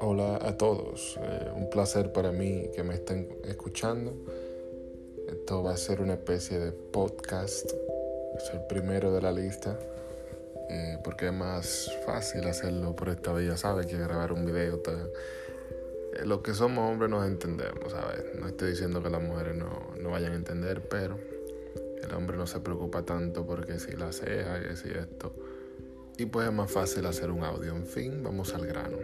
Hola a todos, eh, un placer para mí que me estén escuchando. Esto va a ser una especie de podcast, es el primero de la lista, eh, porque es más fácil hacerlo por esta vía, ¿sabes? Que grabar un video. Eh, los que somos hombres nos entendemos, ¿sabes? No estoy diciendo que las mujeres no, no vayan a entender, pero el hombre no se preocupa tanto porque si la ceja, y si esto. Y pues es más fácil hacer un audio. En fin, vamos al grano.